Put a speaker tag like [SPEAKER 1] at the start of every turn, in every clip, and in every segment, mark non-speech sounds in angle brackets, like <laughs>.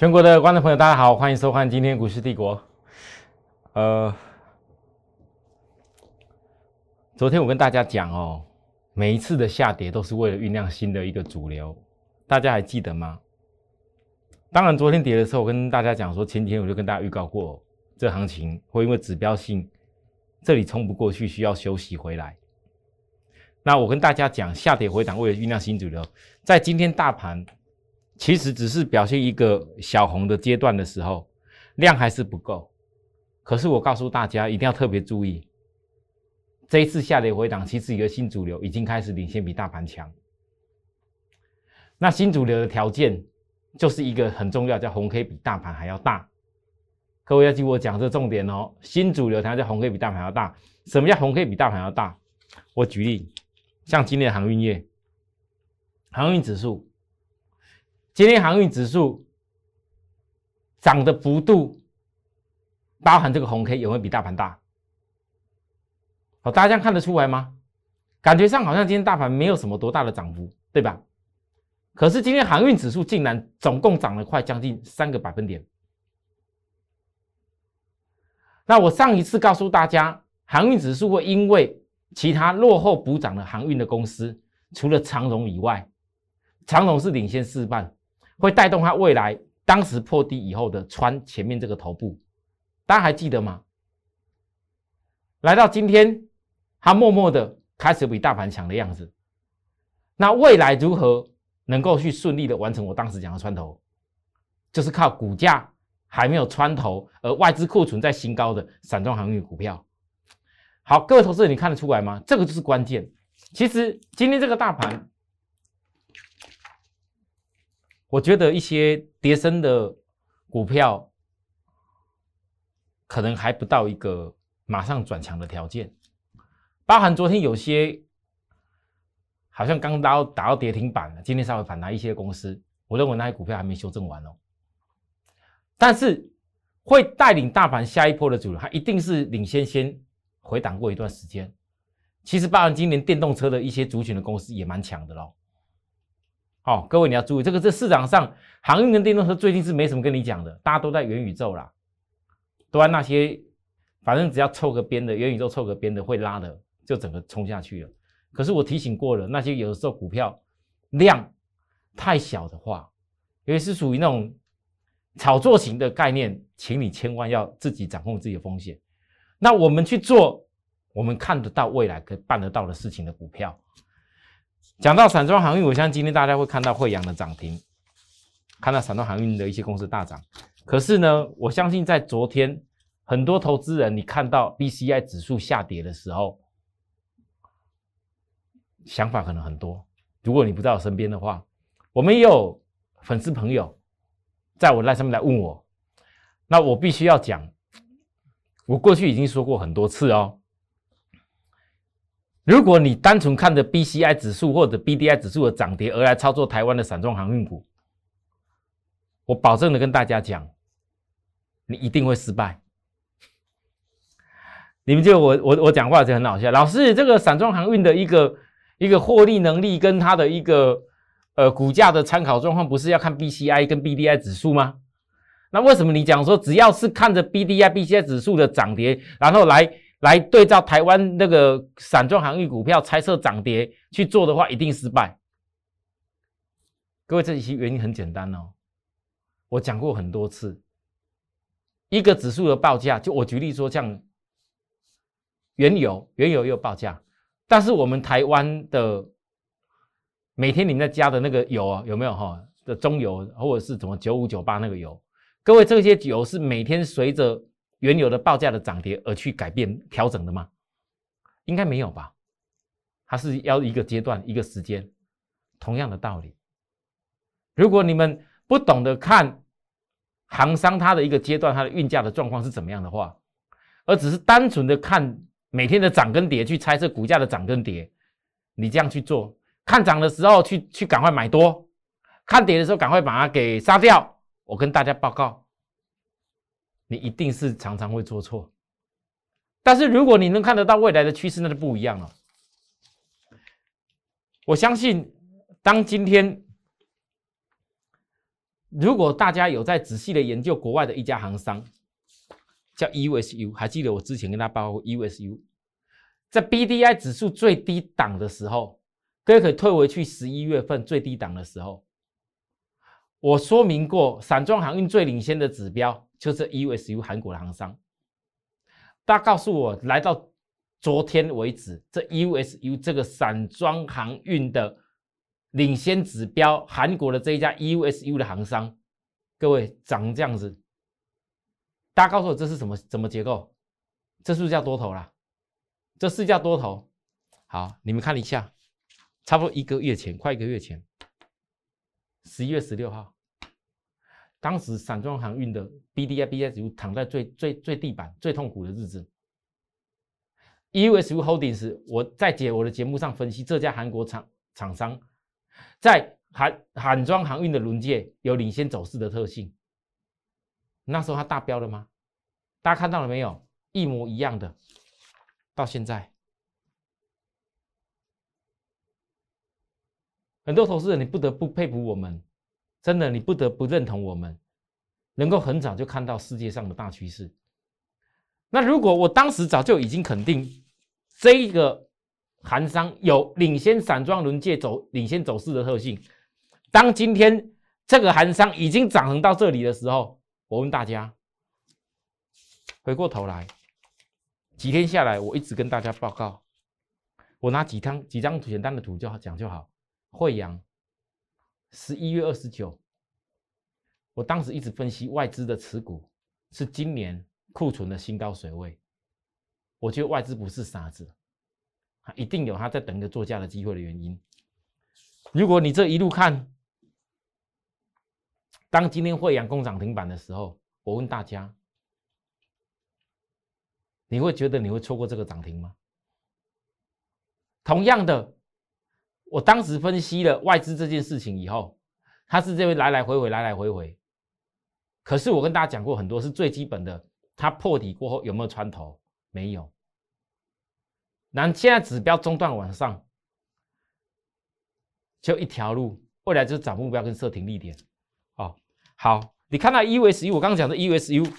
[SPEAKER 1] 全国的观众朋友，大家好，欢迎收看今天股市帝国。呃，昨天我跟大家讲哦，每一次的下跌都是为了酝酿新的一个主流，大家还记得吗？当然，昨天跌的时候，我跟大家讲说，前天我就跟大家预告过，这行情会因为指标性，这里冲不过去，需要休息回来。那我跟大家讲，下跌回档为了酝酿新主流，在今天大盘。其实只是表现一个小红的阶段的时候，量还是不够。可是我告诉大家，一定要特别注意，这一次下跌回档，其实一个新主流已经开始领先，比大盘强。那新主流的条件就是一个很重要，叫红 K 比大盘还要大。各位要记我讲这重点哦，新主流条件红 K 比大盘要大。什么叫红 K 比大盘要大？我举例，像今天的航运业，航运指数。今天航运指数涨的幅度，包含这个红 K 有没有比大盘大？好，大家这样看得出来吗？感觉上好像今天大盘没有什么多大的涨幅，对吧？可是今天航运指数竟然总共涨了快将近三个百分点。那我上一次告诉大家，航运指数会因为其他落后补涨的航运的公司，除了长荣以外，长荣是领先四半。会带动它未来当时破低以后的穿前面这个头部，大家还记得吗？来到今天，它默默的开始比大盘强的样子。那未来如何能够去顺利的完成我当时讲的穿头，就是靠股价还没有穿头，而外资库存在新高的散装航运股票。好，各位投资者，你看得出来吗？这个就是关键。其实今天这个大盘。我觉得一些跌升的股票，可能还不到一个马上转强的条件。包含昨天有些好像刚到打到跌停板了，今天稍微反弹一些公司，我认为那些股票还没修正完哦。但是会带领大盘下一波的主流，它一定是领先先回档过一段时间。其实包含今年电动车的一些族群的公司也蛮强的喽。好，各位你要注意，这个这市场上航运跟电动车最近是没什么跟你讲的，大家都在元宇宙啦，都在那些，反正只要凑个边的元宇宙凑个边的会拉的，就整个冲下去了。可是我提醒过了，那些有的时候股票量太小的话，因为是属于那种炒作型的概念，请你千万要自己掌控自己的风险。那我们去做我们看得到未来可办得到的事情的股票。讲到散装航运，我相信今天大家会看到惠阳的涨停，看到散装航运的一些公司大涨。可是呢，我相信在昨天很多投资人，你看到 B C I 指数下跌的时候，想法可能很多。如果你不在我身边的话，我们也有粉丝朋友在我那上面来问我，那我必须要讲，我过去已经说过很多次哦。如果你单纯看着 B C I 指数或者 B D I 指数的涨跌而来操作台湾的散装航运股，我保证的跟大家讲，你一定会失败。你们就我我我讲话就很好笑，老师，这个散装航运的一个一个获利能力跟它的一个呃股价的参考状况，不是要看 B C I 跟 B D I 指数吗？那为什么你讲说只要是看着 B D I B C I 指数的涨跌，然后来？来对照台湾那个散装航运股票猜测涨跌去做的话，一定失败。各位，这些原因很简单哦，我讲过很多次。一个指数的报价，就我举例说，像原油，原油也有报价，但是我们台湾的每天你们在加的那个油啊，有没有哈的中油或者是什么九五九八那个油？各位，这些油是每天随着。原有的报价的涨跌而去改变调整的吗？应该没有吧。它是要一个阶段一个时间，同样的道理。如果你们不懂得看行商它的一个阶段它的运价的状况是怎么样的话，而只是单纯的看每天的涨跟跌去猜测股价的涨跟跌，你这样去做，看涨的时候去去赶快买多，看跌的时候赶快把它给杀掉。我跟大家报告。你一定是常常会做错，但是如果你能看得到未来的趋势，那就不一样了。我相信，当今天如果大家有在仔细的研究国外的一家行商，叫 USU，还记得我之前跟大家报过 USU，在 BDI 指数最低档的时候，各位可以退回去十一月份最低档的时候，我说明过，散装航运最领先的指标就是 USU 韩国的行商。大家告诉我，来到昨天为止，这 USU 这个散装航运的。领先指标，韩国的这一家 USU 的行商，各位长这样子，大家告诉我这是什么什么结构？这是不是叫多头啦？这是叫多头。好，你们看一下，差不多一个月前，快一个月前，十一月十六号，当时散装航运的 BDI、BSU 躺在最最最地板、最痛苦的日子。EUSU Holdings，我在解我的节目上分析这家韩国厂厂商。在韩韩装航运的轮界有领先走势的特性，那时候它大标了吗？大家看到了没有？一模一样的，到现在，很多投资人你不得不佩服我们，真的你不得不认同我们，能够很早就看到世界上的大趋势。那如果我当时早就已经肯定这一个。韩商有领先散装轮界走领先走势的特性。当今天这个韩商已经涨成到这里的时候，我问大家，回过头来，几天下来，我一直跟大家报告，我拿几张几张简单的图就好讲就好。惠阳，十一月二十九，我当时一直分析外资的持股是今年库存的新高水位，我觉得外资不是傻子。一定有他在等一个作价的机会的原因。如果你这一路看，当今天惠阳工涨停板的时候，我问大家，你会觉得你会错过这个涨停吗？同样的，我当时分析了外资这件事情以后，它是这位来来回回，来来回回。可是我跟大家讲过很多，是最基本的，它破底过后有没有穿头？没有。那现在指标中断往上，就一条路，未来就是找目标跟设停利点。哦，好，你看到 EUSU，我刚刚讲的 EUSU，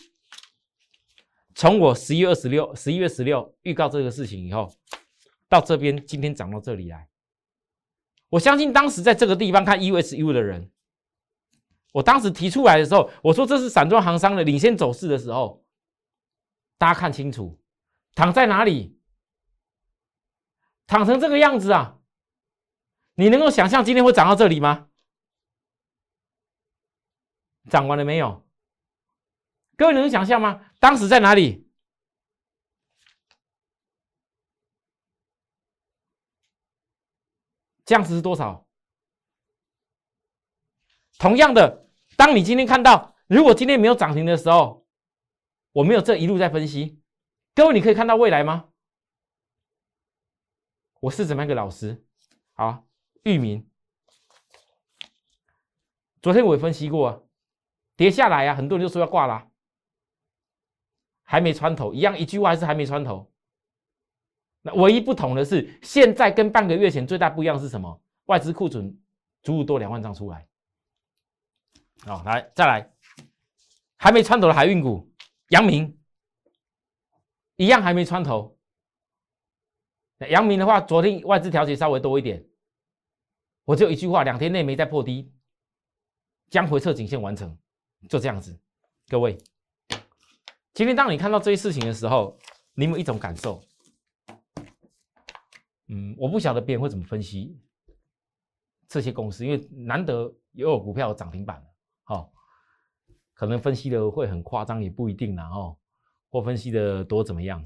[SPEAKER 1] 从我十一月二十六、十一月十六预告这个事情以后，到这边今天涨到这里来，我相信当时在这个地方看 USU 的人，我当时提出来的时候，我说这是散装行商的领先走势的时候，大家看清楚，躺在哪里？躺成这个样子啊！你能够想象今天会涨到这里吗？涨完了没有？各位能想象吗？当时在哪里？这样子是多少？同样的，当你今天看到，如果今天没有涨停的时候，我没有这一路在分析，各位你可以看到未来吗？我是怎么样一个老师？好，域名，昨天我也分析过，跌下来啊，很多人就说要挂了，还没穿头，一样一句话还是还没穿头。那唯一不同的是，现在跟半个月前最大不一样是什么？外资库存足足多两万张出来。好，来再来，还没穿头的海运股，阳明，一样还没穿头。阳明的话，昨天外资调节稍微多一点，我就一句话，两天内没再破低，将回撤颈线完成，就这样子。各位，今天当你看到这些事情的时候，你有一种感受，嗯，我不晓得别人会怎么分析这些公司，因为难得也有股票涨停板好，可能分析的会很夸张，也不一定啦，哦，或分析的多怎么样？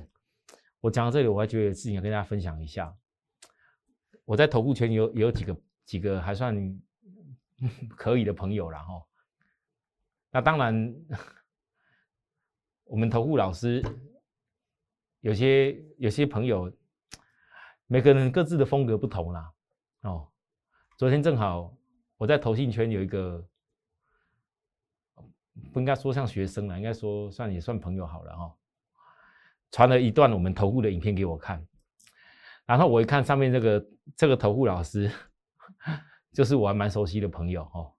[SPEAKER 1] 我讲到这里，我还觉得有事情要跟大家分享一下。我在投顾圈有有几个几个还算 <laughs> 可以的朋友然后。那当然，我们投顾老师有些有些朋友，每个人各自的风格不同啦。哦，昨天正好我在投信圈有一个，不应该说像学生了，应该说算也算朋友好了哈。传了一段我们投顾的影片给我看，然后我一看上面这个这个投顾老师，<laughs> 就是我还蛮熟悉的朋友哦。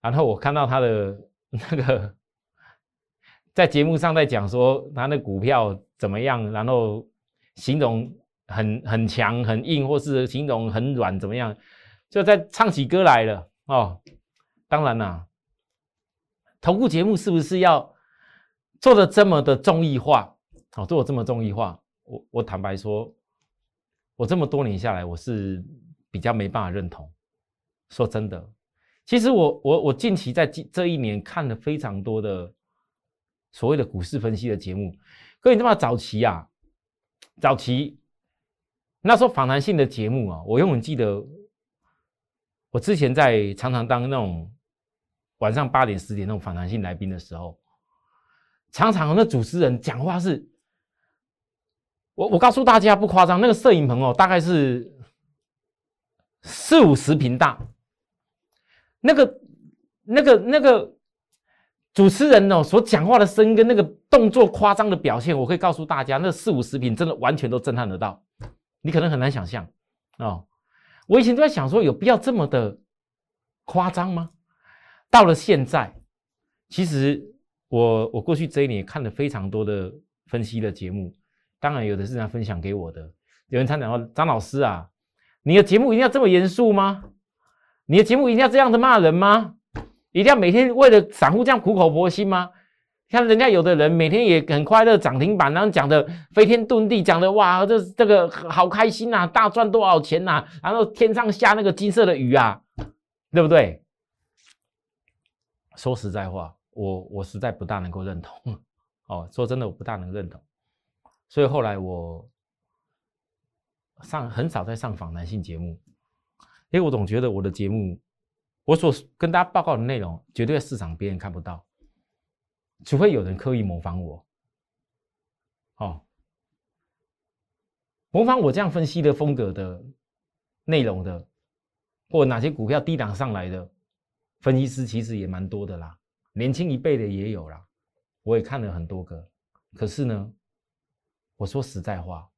[SPEAKER 1] 然后我看到他的那个在节目上在讲说他那股票怎么样，然后形容很很强很硬，或是形容很软怎么样，就在唱起歌来了哦。当然啦，投顾节目是不是要做的这么的综艺化？哦，做的这么综艺化，我我坦白说，我这么多年下来，我是比较没办法认同。说真的，其实我我我近期在这一年看了非常多的所谓的股市分析的节目。各位，这么早期啊，早期那时候访谈性的节目啊，我永远记得，我之前在常常当那种晚上八点十点那种访谈性来宾的时候，常常那主持人讲话是，我我告诉大家不夸张，那个摄影棚哦，大概是四五十平大。那个、那个、那个主持人哦，所讲话的声音跟那个动作夸张的表现，我可以告诉大家，那四五十平真的完全都震撼得到。你可能很难想象哦。我以前都在想说，有必要这么的夸张吗？到了现在，其实我我过去这一年看了非常多的分析的节目，当然有的是人家分享给我的。有人参讲说：“张老师啊，你的节目一定要这么严肃吗？”你的节目一定要这样子骂人吗？一定要每天为了散户这样苦口婆心吗？像人家有的人每天也很快乐涨停板，然后讲的飞天遁地，讲的哇，这这个好开心呐，大赚多少钱呐？然后天上下那个金色的雨啊，对不对？说实在话，我我实在不大能够认同。<laughs> 哦，说真的，我不大能认同。所以后来我上很少在上访谈性节目。因为我总觉得我的节目，我所跟大家报告的内容，绝对市场别人看不到，除非有人刻意模仿我，哦，模仿我这样分析的风格的内容的，或哪些股票低档上来的分析师，其实也蛮多的啦，年轻一辈的也有啦，我也看了很多个，可是呢，我说实在话。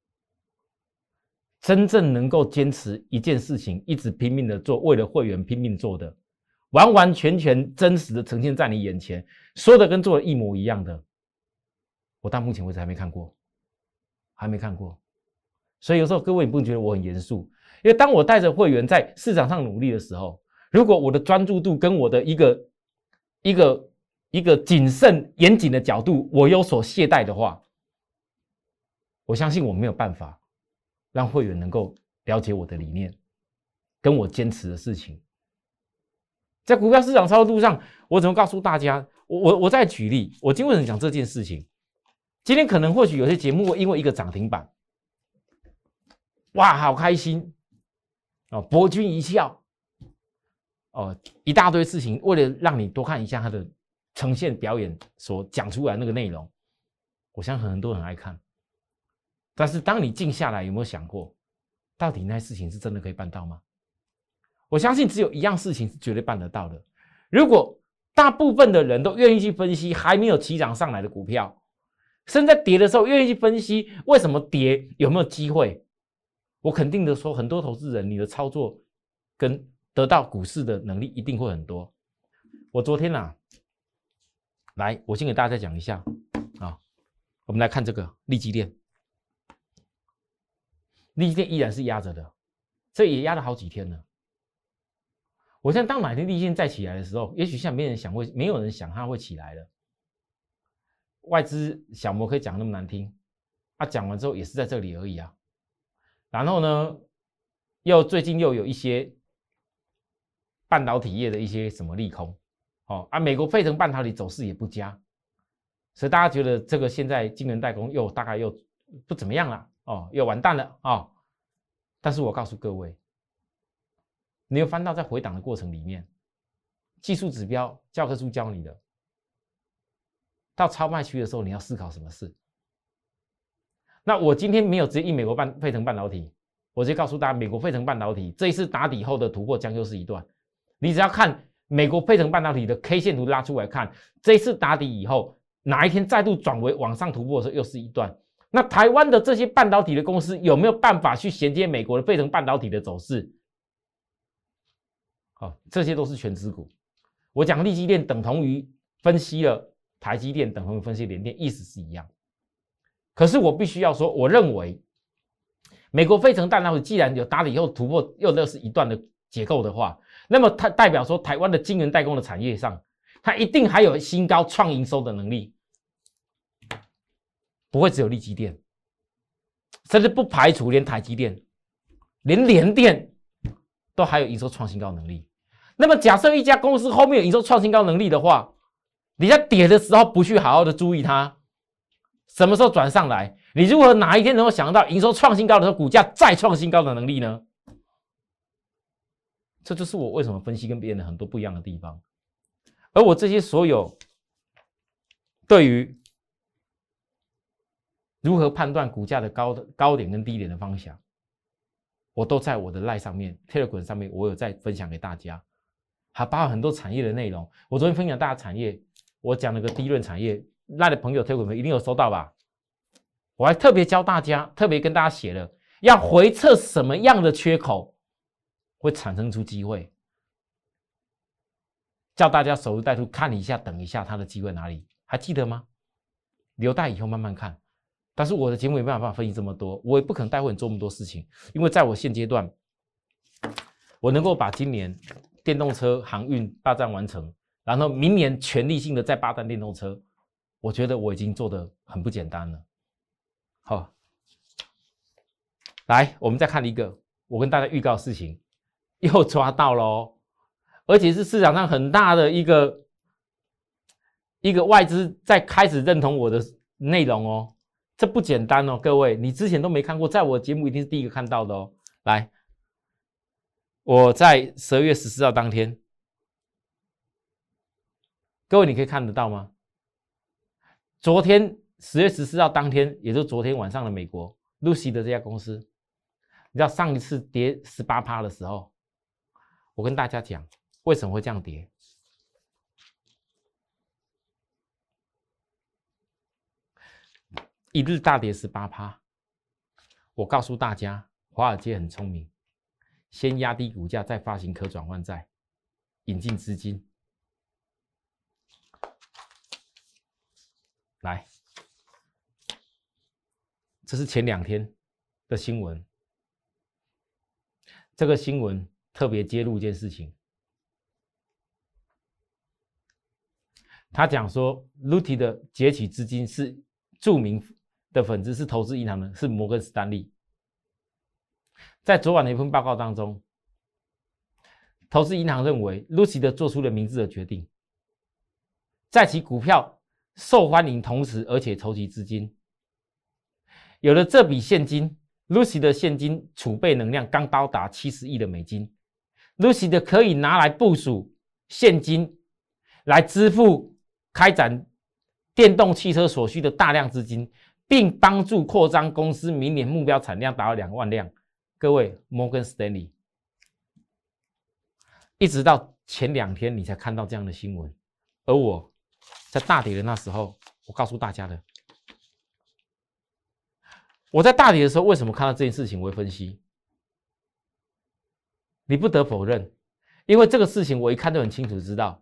[SPEAKER 1] 真正能够坚持一件事情，一直拼命的做，为了会员拼命做的，完完全全真实的呈现在你眼前，说的跟做的一模一样的，我到目前为止还没看过，还没看过。所以有时候各位，你不觉得我很严肃？因为当我带着会员在市场上努力的时候，如果我的专注度跟我的一个一个一个谨慎严谨的角度，我有所懈怠的话，我相信我没有办法。让会员能够了解我的理念，跟我坚持的事情，在股票市场操作上，我怎么告诉大家？我我我再举例，我今天为什么讲这件事情？今天可能或许有些节目因为一个涨停板，哇，好开心哦，博君一笑哦，一大堆事情，为了让你多看一下他的呈现表演所讲出来那个内容，我相信很多人爱看。但是，当你静下来，有没有想过，到底那事情是真的可以办到吗？我相信只有一样事情是绝对办得到的。如果大部分的人都愿意去分析还没有起涨上来的股票，甚至在跌的时候愿意去分析为什么跌，有没有机会？我肯定的说，很多投资人，你的操作跟得到股市的能力一定会很多。我昨天呐，来，我先给大家讲一下啊，我们来看这个利基链。利基链依然是压着的，这也压了好几天了。我现在当哪天利线再起来的时候，也许现在没人想会，没有人想它会起来了。外资小摩可以讲那么难听，他讲完之后也是在这里而已啊。然后呢，又最近又有一些半导体业的一些什么利空，哦啊，美国费城半导体走势也不佳，所以大家觉得这个现在晶圆代工又大概又不怎么样了。哦，又完蛋了啊！但是我告诉各位，你有翻到在回档的过程里面，技术指标教科书教你的，到超卖区的时候，你要思考什么事？那我今天没有直接印美国半费城半导体，我直接告诉大家，美国费城半导体这一次打底后的突破将又是一段。你只要看美国费城半导体的 K 线图拉出来看，这一次打底以后，哪一天再度转为往上突破的时候，又是一段。那台湾的这些半导体的公司有没有办法去衔接美国的费城半导体的走势？好，这些都是全资股。我讲利基电等同于分析了台积电，等同于分析联电，意思是一样。可是我必须要说，我认为美国飞程弹道既然有打了以后突破，又那是一段的结构的话，那么它代表说台湾的晶圆代工的产业上，它一定还有新高创营收的能力，不会只有利基电，甚至不排除连台积电、连联电都还有营收创新高能力。那么假设一家公司后面有营收创新高能力的话，你在跌的时候不去好好的注意它，什么时候转上来？你如何哪一天能够想到营收创新高的时候，股价再创新高的能力呢？这就是我为什么分析跟别人的很多不一样的地方。而我这些所有对于如何判断股价的高的高点跟低点的方向，我都在我的赖上面、Telegram 上面，我有在分享给大家。还包含很多产业的内容。我昨天分享大家产业，我讲了个低润产业，那的朋友推给我们一定有收到吧？我还特别教大家，特别跟大家写了，要回测什么样的缺口会产生出机会，叫大家守株待兔，看一下，等一下它的机会哪里？还记得吗？留待以后慢慢看。但是我的节目也没办法分析这么多，我也不可能带会你做那么多事情，因为在我现阶段，我能够把今年。电动车航运霸占完成，然后明年全力性的再霸占电动车，我觉得我已经做的很不简单了。好，来，我们再看一个，我跟大家预告事情，又抓到了，而且是市场上很大的一个一个外资在开始认同我的内容哦，这不简单哦，各位，你之前都没看过，在我节目一定是第一个看到的哦，来。我在十二月十四号当天，各位你可以看得到吗？昨天十月十四号当天，也就是昨天晚上的美国 Lucy 的这家公司，你知道上一次跌十八趴的时候，我跟大家讲为什么会这样跌，一日大跌十八趴，我告诉大家，华尔街很聪明。先压低股价，再发行可转换债，引进资金。来，这是前两天的新闻。这个新闻特别揭露一件事情，他讲说，Luty 的截取资金是著名的粉丝，是投资银行的，是摩根斯丹利。在昨晚的一份报告当中，投资银行认为，Lucy 的做出了明智的决定，在其股票受欢迎同时，而且筹集资金，有了这笔现金，Lucy 的现金储备能量刚高达七十亿的美金，Lucy 的可以拿来部署现金，来支付开展电动汽车所需的大量资金，并帮助扩张公司明年目标产量达到两万辆。各位，摩根斯丹利，一直到前两天你才看到这样的新闻，而我在大跌的那时候，我告诉大家的，我在大跌的时候为什么看到这件事情，我会分析。你不得否认，因为这个事情我一看就很清楚，知道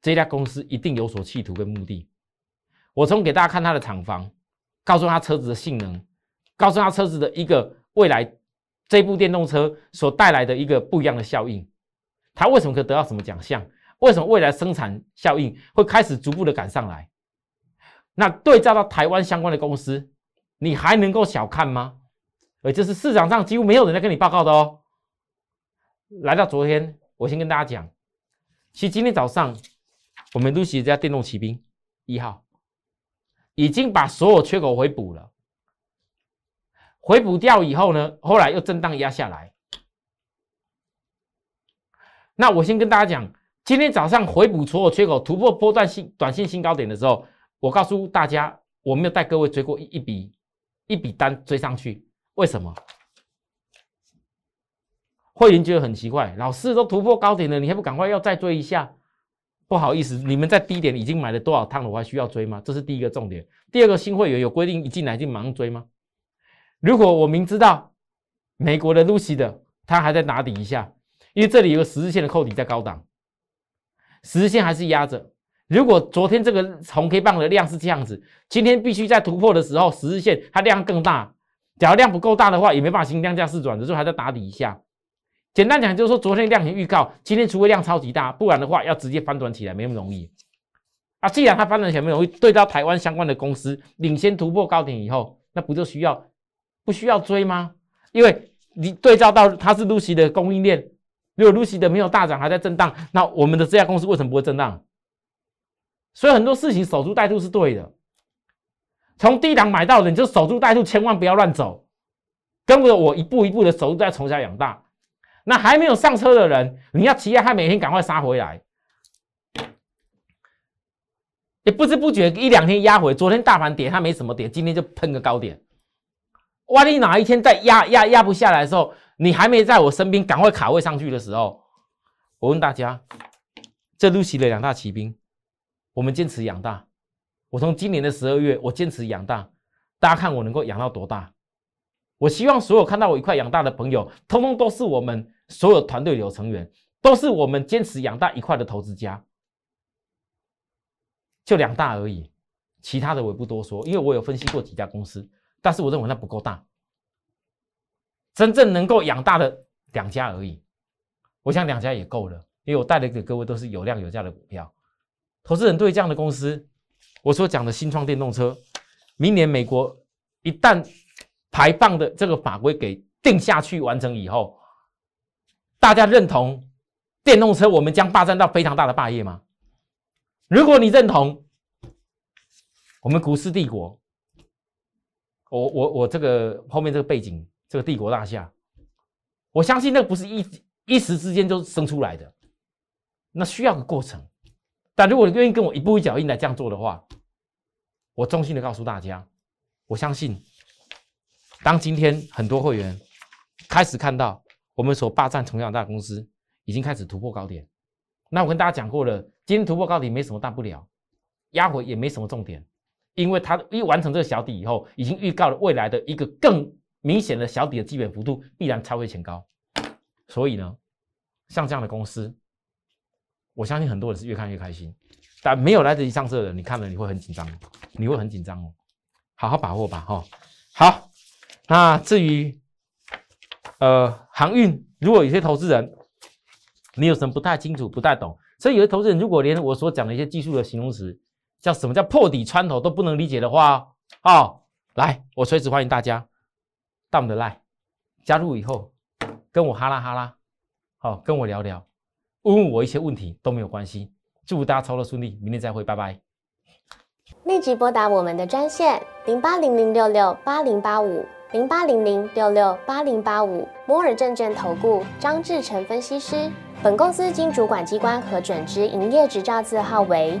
[SPEAKER 1] 这家公司一定有所企图跟目的。我从给大家看它的厂房，告诉他车子的性能，告诉他车子的一个未来。这部电动车所带来的一个不一样的效应，它为什么可以得到什么奖项？为什么未来生产效应会开始逐步的赶上来？那对照到台湾相关的公司，你还能够小看吗？而这是市场上几乎没有人在跟你报告的哦。来到昨天，我先跟大家讲，其实今天早上我们都写这家电动骑兵一号已经把所有缺口回补了。回补掉以后呢，后来又震荡压下来。那我先跟大家讲，今天早上回补所有缺口，突破波段新短线新高点的时候，我告诉大家，我没有带各位追过一一笔一笔单追上去。为什么？会员觉得很奇怪，老师都突破高点了，你还不赶快要再追一下？不好意思，你们在低点已经买了多少趟了，我还需要追吗？这是第一个重点。第二个，新会员有规定一进来就马上追吗？如果我明知道美国的 Lucy 的，它还在打底一下，因为这里有个十字线的扣底在高档，十日线还是压着。如果昨天这个红 K 棒的量是这样子，今天必须在突破的时候，十日线它量更大。假如量不够大的话，也没办法形成量价势转的时候还在打底一下。简单讲就是说，昨天量型预告，今天除非量超级大，不然的话要直接翻转起来没那么容易。啊，既然它翻转起来没容易，对到台湾相关的公司领先突破高点以后，那不就需要不需要追吗？因为你对照到它是露西的供应链，如果露西的没有大涨还在震荡，那我们的这家公司为什么不会震荡？所以很多事情守株待兔是对的，从低档买到的你就守株待兔，千万不要乱走，跟着我一步一步的守株待从小养大。那还没有上车的人，你要期待他每天赶快杀回来，也不知不觉一两天压回。昨天大盘跌，它没什么跌，今天就喷个高点。万一哪一天再压压压不下来的时候，你还没在我身边赶快卡位上去的时候，我问大家，这露西的两大骑兵。我们坚持养大，我从今年的十二月，我坚持养大，大家看我能够养到多大？我希望所有看到我一块养大的朋友，通通都是我们所有团队有成员，都是我们坚持养大一块的投资家。就两大而已，其他的我也不多说，因为我有分析过几家公司，但是我认为那不够大，真正能够养大的两家而已。我想两家也够了，因为我带的给各位都是有量有价的股票。投资人对这样的公司，我所讲的新创电动车，明年美国一旦排放的这个法规给定下去完成以后，大家认同电动车我们将霸占到非常大的霸业吗？如果你认同，我们股市帝国，我我我这个后面这个背景，这个帝国大厦，我相信那不是一一时之间就生出来的，那需要个过程。但如果你愿意跟我一步一脚印来这样做的话，我衷心的告诉大家，我相信，当今天很多会员开始看到我们所霸占同样大公司已经开始突破高点，那我跟大家讲过了，今天突破高点没什么大不了，压回也没什么重点，因为它一完成这个小底以后，已经预告了未来的一个更明显的小底的基本幅度必然超越前高，所以呢，像这样的公司。我相信很多人是越看越开心，但没有来得及上车的人，你看了你会很紧张，你会很紧张哦，好好把握吧，哈。好，那至于呃航运，如果有些投资人你有什么不太清楚、不太懂，所以有些投资人如果连我所讲的一些技术的形容词，叫什么叫破底穿头都不能理解的话，哦，来，我随时欢迎大家到我们的 line 加入以后，跟我哈拉哈拉，好，跟我聊聊。问我一些问题都没有关系，祝大家操作顺利，明天再会，拜拜。
[SPEAKER 2] 立即拨打我们的专线零八零零六六八零八五零八零零六六八零八五摩尔证券投顾张志成分析师。本公司经主管机关核准之营业执照字号为